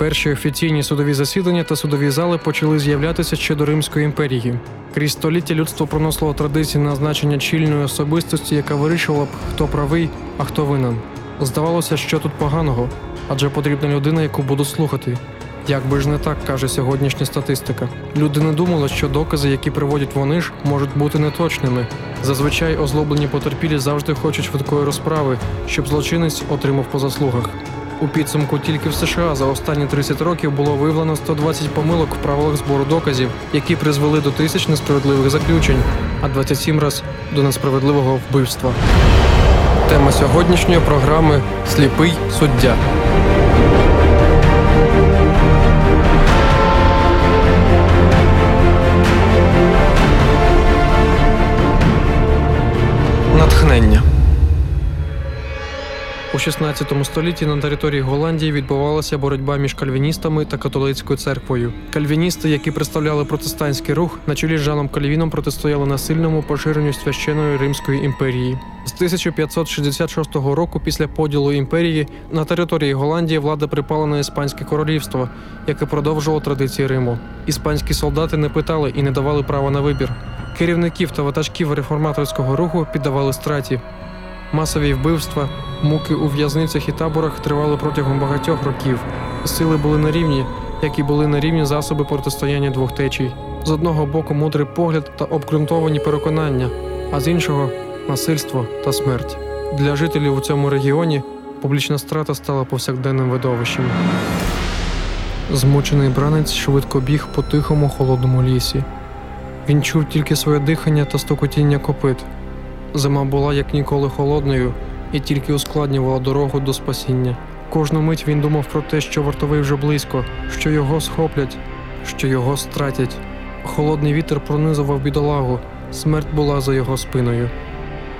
Перші офіційні судові засідання та судові зали почали з'являтися ще до Римської імперії. Крізь століття людство проносило традиції назначення чільної особистості, яка вирішувала б, хто правий, а хто винен. Здавалося, що тут поганого, адже потрібна людина, яку буду слухати. Як би ж не так каже сьогоднішня статистика. Люди не думали, що докази, які приводять вони ж, можуть бути неточними. Зазвичай озлоблені потерпілі завжди хочуть швидкої розправи, щоб злочинець отримав по заслугах. У підсумку тільки в США за останні 30 років було виявлено 120 помилок в правилах збору доказів, які призвели до тисяч несправедливих заключень, а 27 раз до несправедливого вбивства. Тема сьогоднішньої програми Сліпий суддя. Натхнення 16 столітті на території Голландії відбувалася боротьба між кальвіністами та католицькою церквою. Кальвіністи, які представляли протестантський рух, на чолі з Жаном Кальвіном протистояли насильному поширенню священної Римської імперії. З 1566 року, після поділу імперії, на території Голландії влада припала на іспанське королівство, яке продовжувало традиції Риму. Іспанські солдати не питали і не давали права на вибір. Керівників та ватажків реформаторського руху піддавали страті. Масові вбивства, муки у в'язницях і таборах тривали протягом багатьох років. Сили були на рівні, як і були на рівні засоби протистояння двох течій. З одного боку мудрий погляд та обґрунтовані переконання, а з іншого насильство та смерть. Для жителів у цьому регіоні публічна страта стала повсякденним видовищем. Змучений бранець швидко біг по тихому холодному лісі. Він чув тільки своє дихання та стокотіння копит. Зима була як ніколи холодною і тільки ускладнювала дорогу до спасіння. Кожну мить він думав про те, що вартовий вже близько, що його схоплять, що його стратять. Холодний вітер пронизував бідолагу, смерть була за його спиною.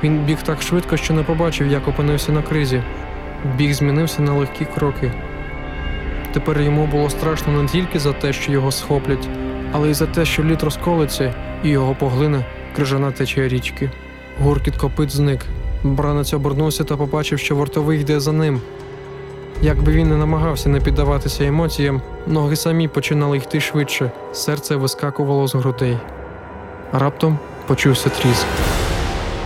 Він біг так швидко, що не побачив, як опинився на кризі. Біг змінився на легкі кроки. Тепер йому було страшно не тільки за те, що його схоплять, але й за те, що лід розколиться і його поглине крижана течія річки. Гуркіт копит зник. Бранець обернувся та побачив, що вартовий йде за ним. Якби він не намагався не піддаватися емоціям, ноги самі починали йти швидше, серце вискакувало з грудей. Раптом почувся тріск.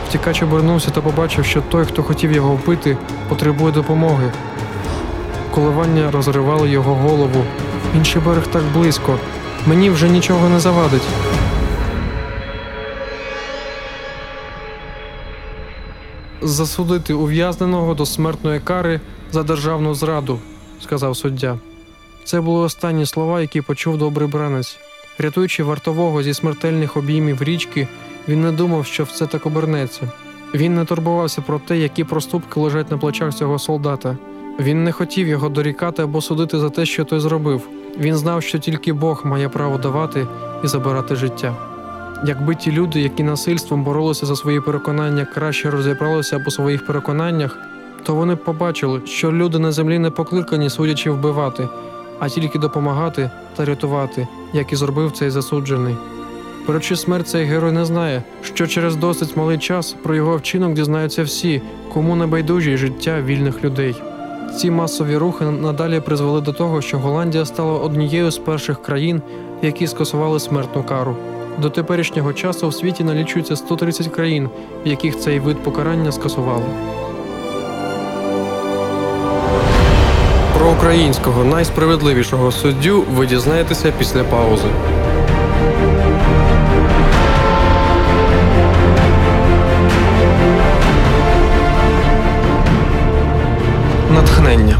Втікач обернувся та побачив, що той, хто хотів його вбити, потребує допомоги. Коливання розривали його голову. Інший берег так близько. Мені вже нічого не завадить. Засудити ув'язненого до смертної кари за державну зраду, сказав суддя. Це були останні слова, які почув добрий бранець. Рятуючи вартового зі смертельних обіймів річки, він не думав, що все так обернеться. Він не турбувався про те, які проступки лежать на плечах цього солдата. Він не хотів його дорікати або судити за те, що той зробив. Він знав, що тільки Бог має право давати і забирати життя. Якби ті люди, які насильством боролися за свої переконання, краще розібралися по своїх переконаннях, то вони б побачили, що люди на землі не покликані судячи вбивати, а тільки допомагати та рятувати, як і зробив цей засуджений. Беручи смерть, цей герой не знає, що через досить малий час про його вчинок дізнаються всі, кому не байдужі життя вільних людей. Ці масові рухи надалі призвели до того, що Голландія стала однією з перших країн, які скасували смертну кару. До теперішнього часу в світі налічується 130 країн, в яких цей вид покарання скасували. Про українського найсправедливішого суддю ви дізнаєтеся після паузи. Натхнення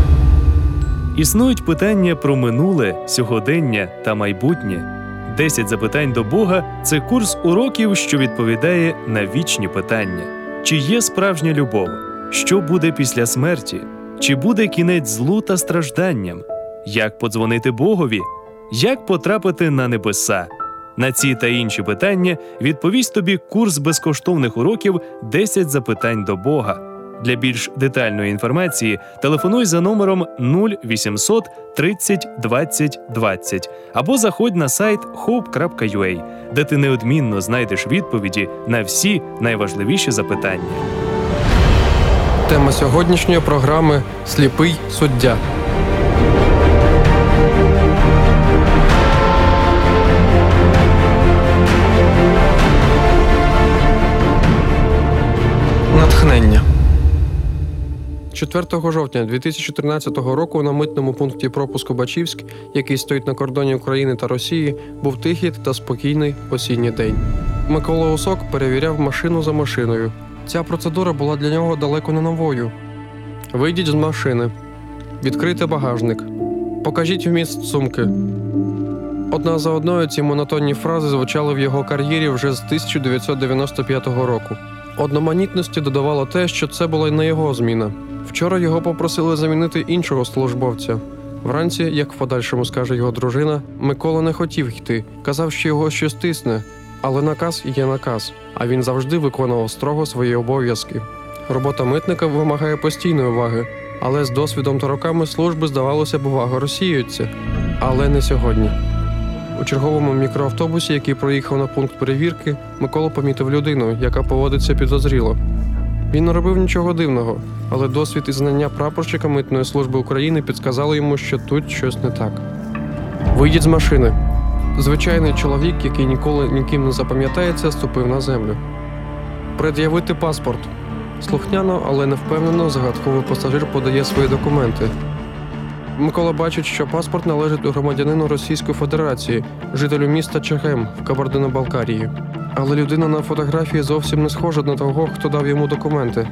Існують питання про минуле, сьогодення та майбутнє. «10 запитань до Бога це курс уроків, що відповідає на вічні питання: чи є справжня любов, що буде після смерті, чи буде кінець злу та стражданням, як подзвонити Богові, як потрапити на небеса. На ці та інші питання відповість тобі курс безкоштовних уроків «10 запитань до Бога. Для більш детальної інформації телефонуй за номером 0800 30 20 20 або заходь на сайт hope.ua, де ти неодмінно знайдеш відповіді на всі найважливіші запитання. Тема сьогоднішньої програми Сліпий суддя. 4 жовтня 2013 року на митному пункті пропуску Бачівськ, який стоїть на кордоні України та Росії, був тихий та спокійний осінній день. Микола Усок перевіряв машину за машиною. Ця процедура була для нього далеко не новою. Вийдіть з машини, відкрийте багажник, покажіть вміст сумки. Одна за одною ці монотонні фрази звучали в його кар'єрі вже з 1995 року. Одноманітності додавало те, що це була й не його зміна. Вчора його попросили замінити іншого службовця. Вранці, як в подальшому скаже його дружина, Микола не хотів йти, казав, що його щось тисне, але наказ є наказ, а він завжди виконував строго свої обов'язки. Робота митника вимагає постійної уваги, але з досвідом та роками служби, здавалося б, увага розсіюється. Але не сьогодні. У черговому мікроавтобусі, який проїхав на пункт перевірки, Микола помітив людину, яка поводиться підозріло. Він не робив нічого дивного, але досвід і знання прапорщика митної служби України підсказали йому, що тут щось не так. Вийдіть з машини. Звичайний чоловік, який ніколи ніким не запам'ятається, ступив на землю. Пред'явити паспорт. Слухняно, але не впевнено, загадковий пасажир подає свої документи. Микола бачить, що паспорт належить громадянину Російської Федерації, жителю міста Чегем в Кабардино-Балкарії. Але людина на фотографії зовсім не схожа на того, хто дав йому документи.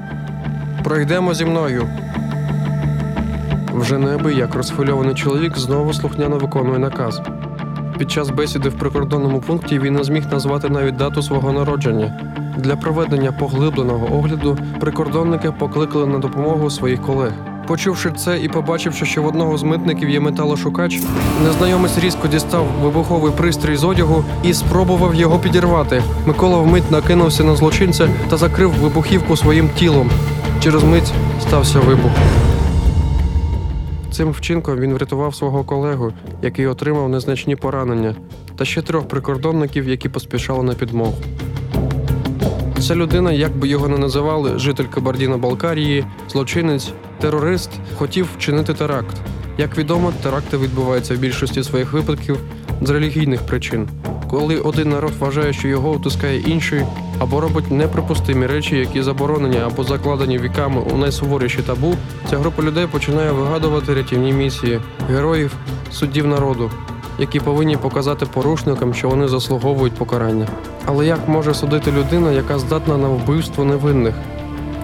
Пройдемо зі мною. Вже неабияк розхвильований чоловік знову слухняно виконує наказ. Під час бесіди в прикордонному пункті він не зміг назвати навіть дату свого народження. Для проведення поглибленого огляду прикордонники покликали на допомогу своїх колег. Почувши це і побачивши, що в одного з митників є металошукач, незнайомець різко дістав вибуховий пристрій з одягу і спробував його підірвати. Микола вмить накинувся на злочинця та закрив вибухівку своїм тілом. Через мить стався вибух. Цим вчинком він врятував свого колегу, який отримав незначні поранення, та ще трьох прикордонників, які поспішали на підмогу. Ця людина, як би його не називали, житель Кабардіно-Балкарії, злочинець, терорист, хотів вчинити теракт. Як відомо, теракти відбуваються в більшості своїх випадків з релігійних причин, коли один народ вважає, що його утискає інший, або робить неприпустимі речі, які заборонені або закладені віками у найсуворіші табу, ця група людей починає вигадувати рятівні місії, героїв, суддів народу, які повинні показати порушникам, що вони заслуговують покарання. Але як може судити людина, яка здатна на вбивство невинних?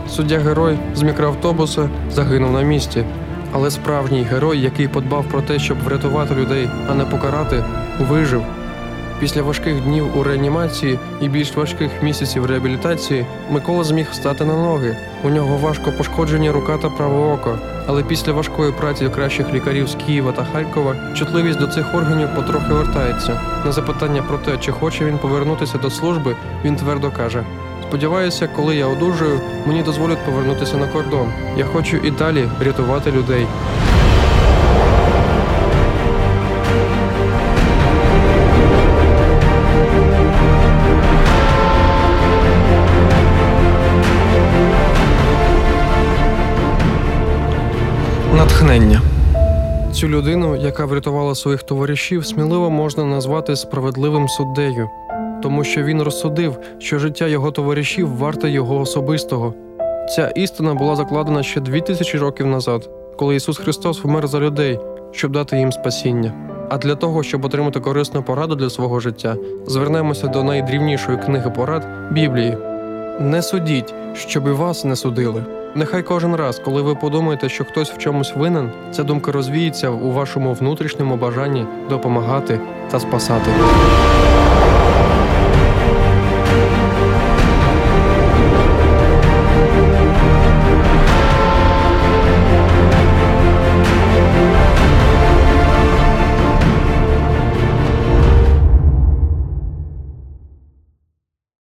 Суддя герой з мікроавтобуса загинув на місці. Але справжній герой, який подбав про те, щоб врятувати людей, а не покарати, вижив. Після важких днів у реанімації і більш важких місяців реабілітації Микола зміг встати на ноги. У нього важко пошкоджені рука та праве око. Але після важкої праці кращих лікарів з Києва та Харкова чутливість до цих органів потрохи вертається. На запитання про те, чи хоче він повернутися до служби, він твердо каже: Сподіваюся, коли я одужаю, мені дозволять повернутися на кордон. Я хочу і далі рятувати людей. Натхнення. Цю людину, яка врятувала своїх товаришів, сміливо можна назвати справедливим суддею, тому що він розсудив, що життя його товаришів варте його особистого. Ця істина була закладена ще дві тисячі років назад, коли Ісус Христос вмер за людей, щоб дати їм спасіння. А для того, щоб отримати корисну пораду для свого життя, звернемося до найдрівнішої книги порад Біблії. Не судіть, щоб і вас не судили. Нехай кожен раз, коли ви подумаєте, що хтось в чомусь винен, ця думка розвіється у вашому внутрішньому бажанні допомагати та спасати.